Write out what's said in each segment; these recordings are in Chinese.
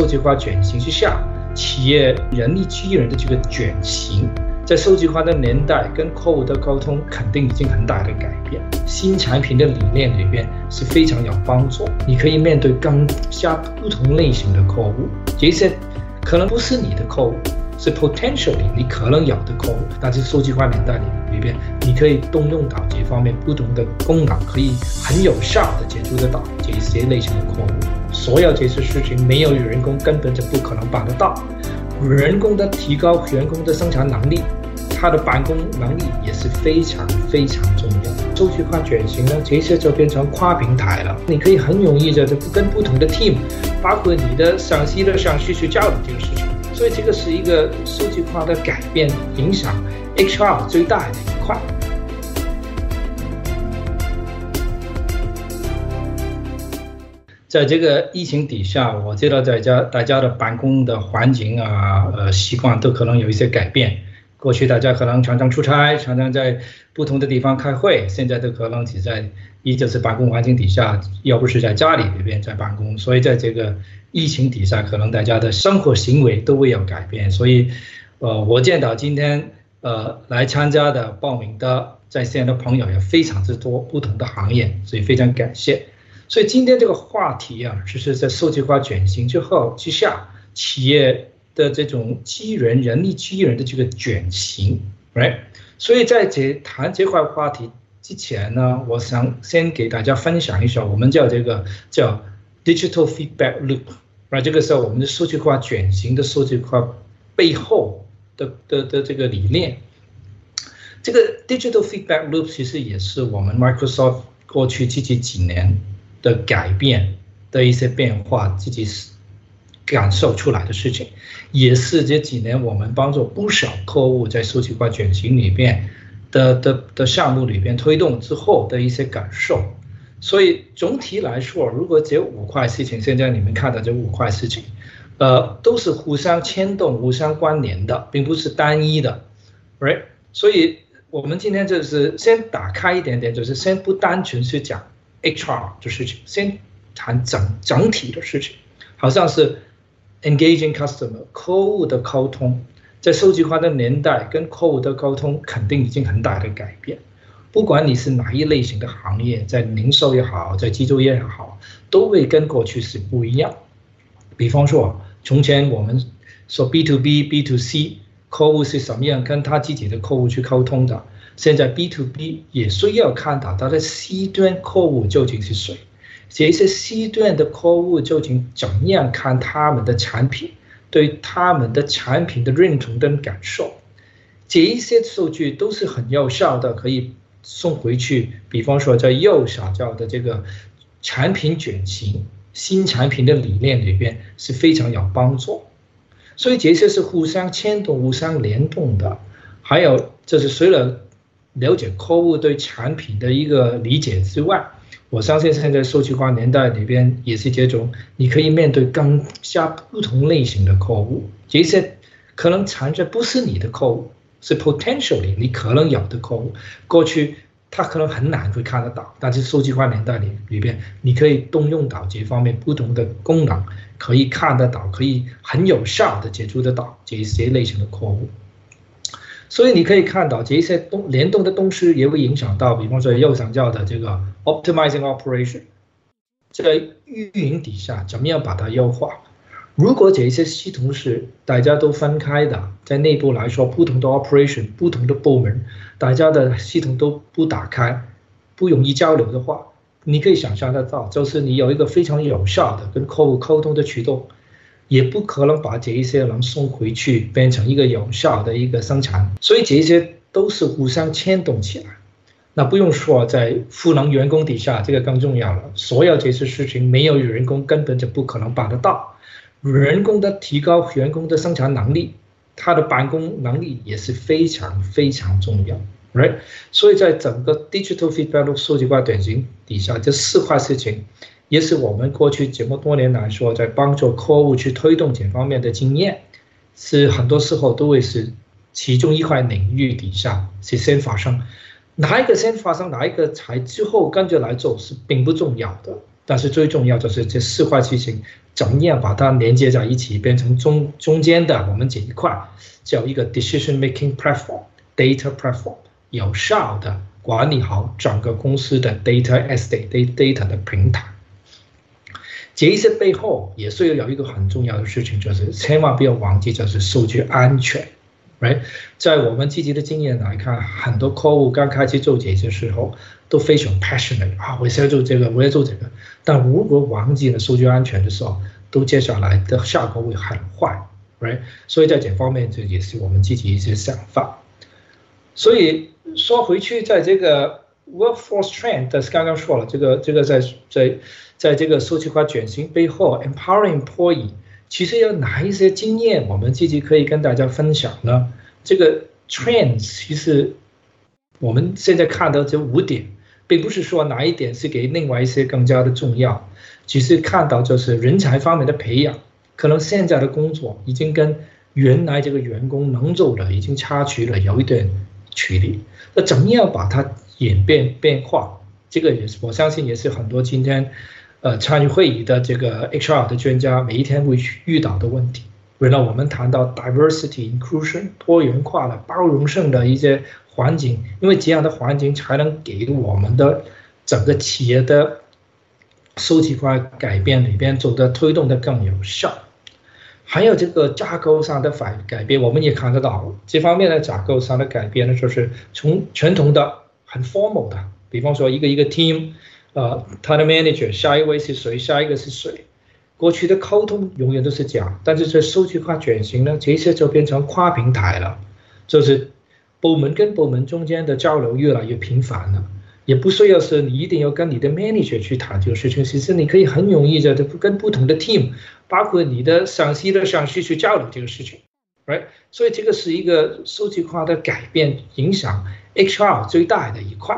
数据化转型之下，企业人力资源的这个转型，在数据化的年代，跟客户的沟通肯定已经很大的改变。新产品的理念里边是非常有帮助，你可以面对更加不同类型的客户，这些可能不是你的客户。是 potentially 你可能有的客户，但是数据化年代里里边，你可以动用到这方面不同的功能，可以很有效的接触得到这些类型的客户。所有这些事情没有人工根本就不可能办得到。人工的提高员工的生产能力，他的办公能力也是非常非常重要。数据化转型呢，这些就变成跨平台了，你可以很容易的就跟不同的 team，包括你的上司的上司去交流这个事情。所以这个是一个数据化的改变，影响 HR 最大的一块。在这个疫情底下，我知道在家大家的办公的环境啊，呃，习惯都可能有一些改变。过去大家可能常常出差，常常在不同的地方开会，现在都可能只在一就是办公环境底下，要不是在家里里边在办公，所以在这个。疫情底下，可能大家的生活行为都会有改变，所以，呃，我见到今天呃来参加的报名的在线的朋友也非常之多，不同的行业，所以非常感谢。所以今天这个话题啊，就是在数据化转型之后之下，企业的这种机人人力机人的这个转型，right？所以在这谈这块话题之前呢，我想先给大家分享一下，我们叫这个叫。Digital feedback loop，那这个时候我们的数据化转型的数据化背后的的的这个理念，这个 Digital feedback loop 其实也是我们 Microsoft 过去自己几年的改变的一些变化，自己感受出来的事情，也是这几年我们帮助不少客户在数据化转型里边的的的项目里边推动之后的一些感受。所以总体来说，如果这五块事情，现在你们看到这五块事情，呃，都是互相牵动、互相关联的，并不是单一的，right？所以我们今天就是先打开一点点，就是先不单纯去讲 HR 的事情，先谈整整体的事情，好像是 engaging customer 客户的沟通，在数据化的年代，跟客户的沟通肯定已经很大的改变。不管你是哪一类型的行业，在零售也好，在制造业也好，都会跟过去是不一样。比方说，从前我们说 B to B、B to C 客户是什么样，跟他自己的客户去沟通的。现在 B to B 也需要看到它的 C 端客户究竟是谁，这些 C 端的客户究竟怎样看他们的产品，对他们的产品的认同跟感受，这一些数据都是很有效的，可以。送回去，比方说在右下角的这个产品转型、新产品的理念里边是非常有帮助，所以这些是互相牵动、互相联动的。还有就是随着了解客户对产品的一个理解之外，我相信现在数据化年代里边也是这种，你可以面对更加不同类型的客户，这些可能藏着不是你的客户。是 potentially 你可能有的客户，过去他可能很难会看得到，但是数据化年代里里边，你可以动用到这方面不同的功能，可以看得到，可以很有效的接触得到这些类型的客户。所以你可以看到这些动联动的东西也会影响到，比方说右上角的这个 optimizing operation，在运营底下怎么样把它优化。如果这些系统是大家都分开的，在内部来说，不同的 operation、不同的部门，大家的系统都不打开，不容易交流的话，你可以想象得到，就是你有一个非常有效的跟客户沟通的渠道，也不可能把这一些人送回去变成一个有效的一个生产，所以这些都是互相牵动起来。那不用说，在赋能员工底下，这个更重要了。所有这些事情没有员工根本就不可能办得到。员工的提高员工的生产能力，他的办公能力也是非常非常重要，right？所以在整个 digital feedback 数据化转型底下，这四块事情，也是我们过去这么多年来说，在帮助客户去推动这方面的经验，是很多时候都会是其中一块领域底下是先发生，哪一个先发生，哪一个才之后跟着来做是并不重要的。但是最重要就是这四块事情怎么样把它连接在一起，变成中中间的我们这一块叫一个 decision making platform data platform，有效的管理好整个公司的 data estate data 的平台。这些背后也是有一个很重要的事情，就是千万不要忘记，就是数据安全。Right，在我们积极的经验来看，很多客户刚开始做这些时候都非常 passionate 啊，我要做这个，我要做这个。但如果忘记了数据安全的时候，都接下来的效果会很坏。Right，所以在这方面这也是我们自己一些想法。所以说回去，在这个 workforce trend，但是刚刚说了，这个这个在在在这个数据化转型背后，empowering employee。其实有哪一些经验，我们积极可以跟大家分享呢？这个 trends 其实我们现在看到这五点，并不是说哪一点是给另外一些更加的重要，只是看到就是人才方面的培养，可能现在的工作已经跟原来这个员工能做的已经差距了有一点距离。那怎么样把它演变变化？这个也是我相信也是很多今天。呃，参与会议的这个 HR 的专家，每一天会遇到的问题。为了我们谈到 diversity inclusion 多元化的包容性的一些环境，因为这样的环境才能给我们的整个企业的数据化改变里边做的推动的更有效。还有这个架构上的反改变，我们也看得到这方面的架构上的改变呢，就是从传统的很 formal 的，比方说一个一个 team。呃，他的 manager 下一位是谁？下一个是谁？过去的沟通永远都是这样，但是在数据化转型呢，这些就变成跨平台了，就是部门跟部门中间的交流越来越频繁了，也不需要是你一定要跟你的 manager 去谈这个事情，其实你可以很容易的跟不同的 team，包括你的上司的上司去交流这个事情，right？所以这个是一个数据化的改变，影响 HR 最大的一块。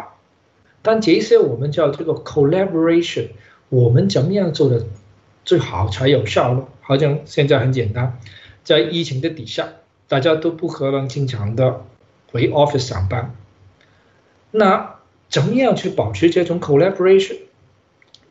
但这些我们叫这个 collaboration，我们怎么样做的最好才有效呢？好像现在很简单，在疫情的底下，大家都不可能经常的回 office 上班。那怎么样去保持这种 collaboration，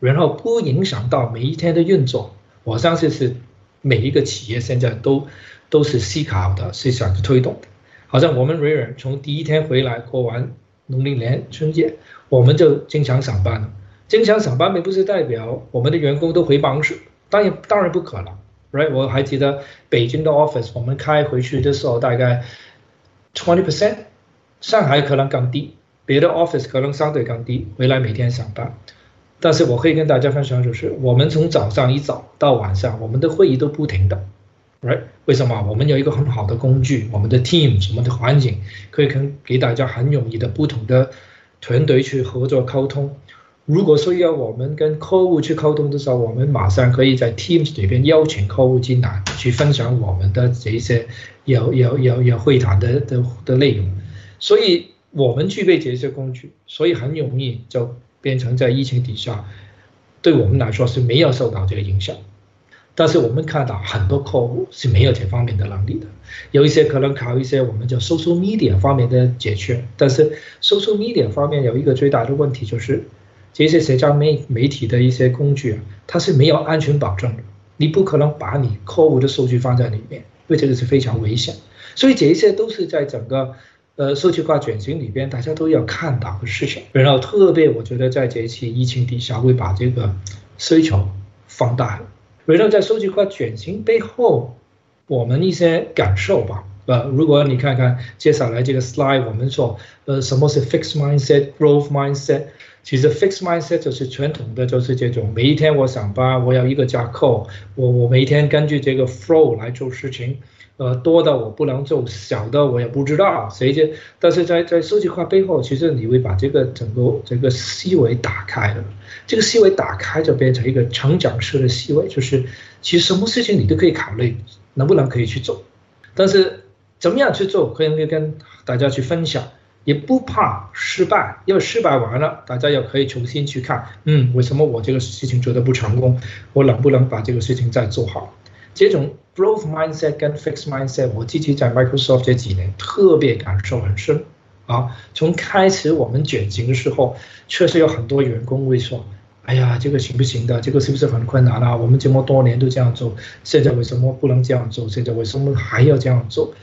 然后不影响到每一天的运作？我相信是每一个企业现在都都是思考的，是想推动的。好像我们微软从第一天回来过完。农历年春节，我们就经常上班了。经常上班并不是代表我们的员工都回办公室，当然当然不可能，right？我还记得北京的 office，我们开回去的时候大概 twenty percent，上海可能更低，别的 office 可能相对更低，回来每天上班。但是我可以跟大家分享，就是我们从早上一早到晚上，我们的会议都不停的。Right？为什么？我们有一个很好的工具，我们的 team，我们的环境，可以跟给大家很容易的不同的团队去合作沟通。如果说要我们跟客户去沟通的时候，我们马上可以在 Teams 里边邀请客户进来，去分享我们的这些有有有有会谈的的的内容。所以我们具备这些工具，所以很容易就变成在疫情底下，对我们来说是没有受到这个影响。但是我们看到很多客户是没有这方面的能力的，有一些可能靠一些我们叫 social media 方面的解决，但是 social media 方面有一个最大的问题就是，这些社交媒媒体的一些工具啊，它是没有安全保证的，你不可能把你客户的数据放在里面，因为这个是非常危险。所以这一些都是在整个呃数据化转型里边大家都要看到的事情。然后特别我觉得在这一期疫情底下会把这个需求放大了。围绕在数据化转型背后，我们一些感受吧。呃，如果你看看接下来这个 slide，我们说，呃，什么是 fixed mindset，growth mindset？其实 fixed mindset 就是传统的，就是这种每一天我上班，我要一个架构，我我每一天根据这个 flow 来做事情。呃，多的我不能做，小的我也不知道谁就，但是在在数据化背后，其实你会把这个整个这个思维打开了，这个思维打开就变成一个成长式的思维，就是其实什么事情你都可以考虑，能不能可以去做，但是怎么样去做，可以跟大家去分享，也不怕失败，因为失败完了，大家也可以重新去看，嗯，为什么我这个事情做的不成功，我能不能把这个事情再做好，这种。Growth mindset 跟 fixed mindset，我自己在 Microsoft 这几年特别感受很深啊。从开始我们转型的时候，确实有很多员工会说：“哎呀，这个行不行的？这个是不是很困难啊？我们这么多年都这样做，现在为什么不能这样做？现在为什么还要这样做？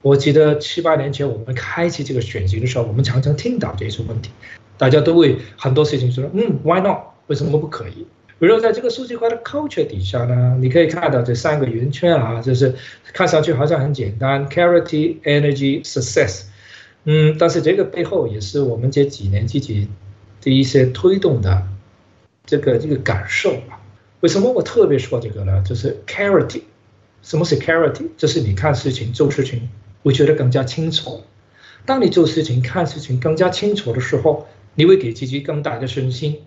我记得七八年前我们开启这个选型的时候，我们常常听到这些问题，大家都会很多事情说，嗯，Why not？为什么不可以？比如在这个数据化的 culture 底下呢，你可以看到这三个圆圈啊，就是看上去好像很简单，clarity、energy、success。嗯，但是这个背后也是我们这几年自己的一些推动的这个这个感受啊。为什么我特别说这个呢？就是 clarity。什么是 clarity？就是你看事情、做事情会觉得更加清楚。当你做事情、看事情更加清楚的时候，你会给自己更大的信心。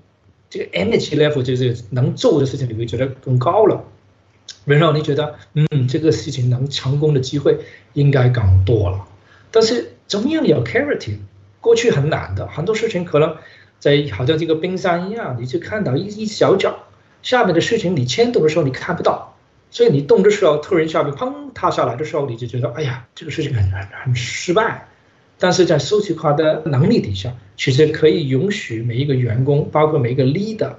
这个 energy level 就是能做的事情，你会觉得更高了，然后你觉得，嗯，这个事情能成功的机会应该更多了。但是怎么样有 clarity？过去很难的，很多事情可能在好像这个冰山一样，你就看到一一小角，下面的事情你牵动的时候你看不到，所以你动的时候突然下面砰塌下来的时候，你就觉得，哎呀，这个事情很很很失败。但是在数据化的能力底下，其实可以允许每一个员工，包括每一个 leader，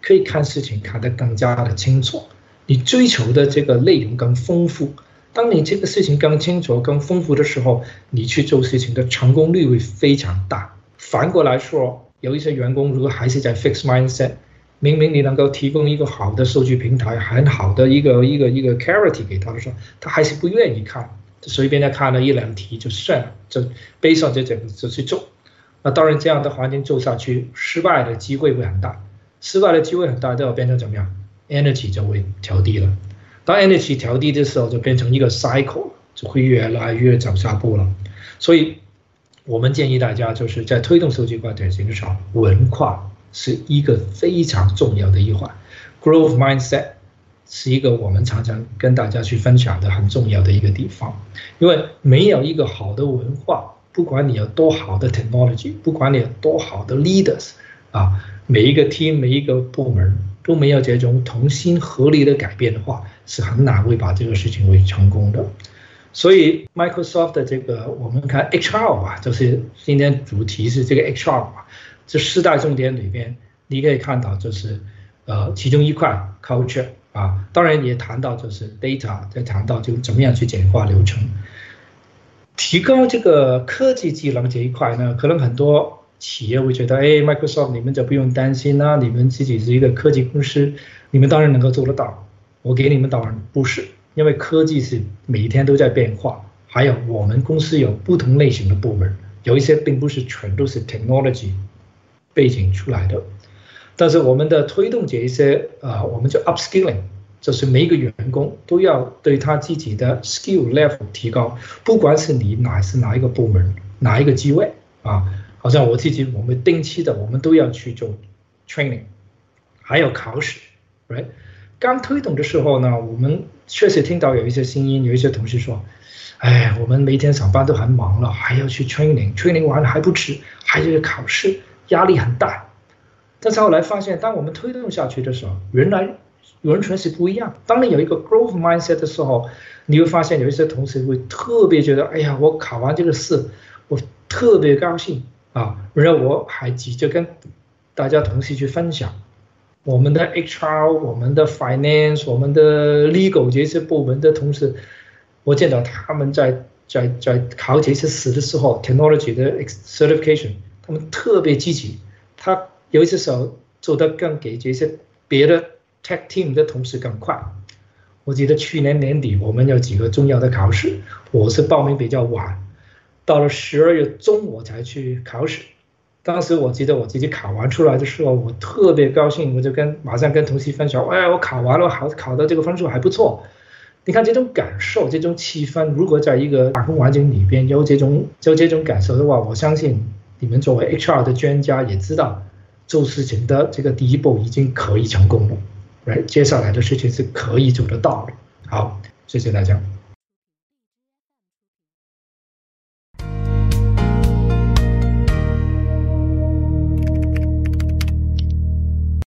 可以看事情看得更加的清楚。你追求的这个内容更丰富，当你这个事情更清楚、更丰富的时候，你去做事情的成功率会非常大。反过来说，有一些员工如果还是在 fix mindset，明明你能够提供一个好的数据平台、很好的一个一个一个 clarity 给他的时候，他还是不愿意看。随便的看了一两题就算了，就背上这整个就去做。那当然，这样的环境做下去，失败的机会会很大。失败的机会很大，都要变成怎么样？energy 就会调低了。当 energy 调低的时候，就变成一个 cycle，就会越来越走下坡了。所以，我们建议大家就是在推动数据化转型的时候，文化是一个非常重要的一环，growth mindset。是一个我们常常跟大家去分享的很重要的一个地方，因为没有一个好的文化，不管你有多好的 technology，不管你有多好的 leaders，啊，每一个 team 每一个部门都没有这种同心合力的改变的话，是很难会把这个事情会成功的。所以 Microsoft 的这个我们看 HR 吧，就是今天主题是这个 HR 吧，这四大重点里边，你可以看到就是呃其中一块 culture。啊，当然也谈到就是 data，在谈到就怎么样去简化流程，提高这个科技技能这一块呢，可能很多企业会觉得，哎，Microsoft 你们就不用担心啦，你们自己是一个科技公司，你们当然能够做得到。我给你们当然不是，因为科技是每一天都在变化，还有我们公司有不同类型的部门，有一些并不是全都是 technology 背景出来的。但是我们的推动这一些啊，我们叫 upskilling，就是每一个员工都要对他自己的 skill level 提高，不管是你哪是哪一个部门哪一个机位啊，好像我自己我们定期的我们都要去做 training，还有考试，right？刚推动的时候呢，我们确实听到有一些声音，有一些同事说，哎，我们每天上班都很忙了，还要去 training，training 完了还不吃，还要考试，压力很大。但是后来发现，当我们推动下去的时候，原来完全是不一样。当你有一个 growth mindset 的时候，你会发现有一些同事会特别觉得，哎呀，我考完这个试，我特别高兴啊！然后我还急着跟大家同事去分享，我们的 HR、我们的 finance、我们的 legal 这些部门的同事，我见到他们在在在考这些试的时候，technology 的 certification，他们特别积极，他。有一些时候做的更给这些别的 tech team 的同事更快。我记得去年年底我们有几个重要的考试，我是报名比较晚，到了十二月中我才去考试。当时我记得我自己考完出来的时候，我特别高兴，我就跟马上跟同事分享，哎，我考完了，好考的这个分数还不错。你看这种感受，这种气氛，如果在一个打工环境里边有这种有这种感受的话，我相信你们作为 HR 的专家也知道。做事情的这个第一步已经可以成功了，来，接下来的事情是可以做得到的。好，谢谢大家。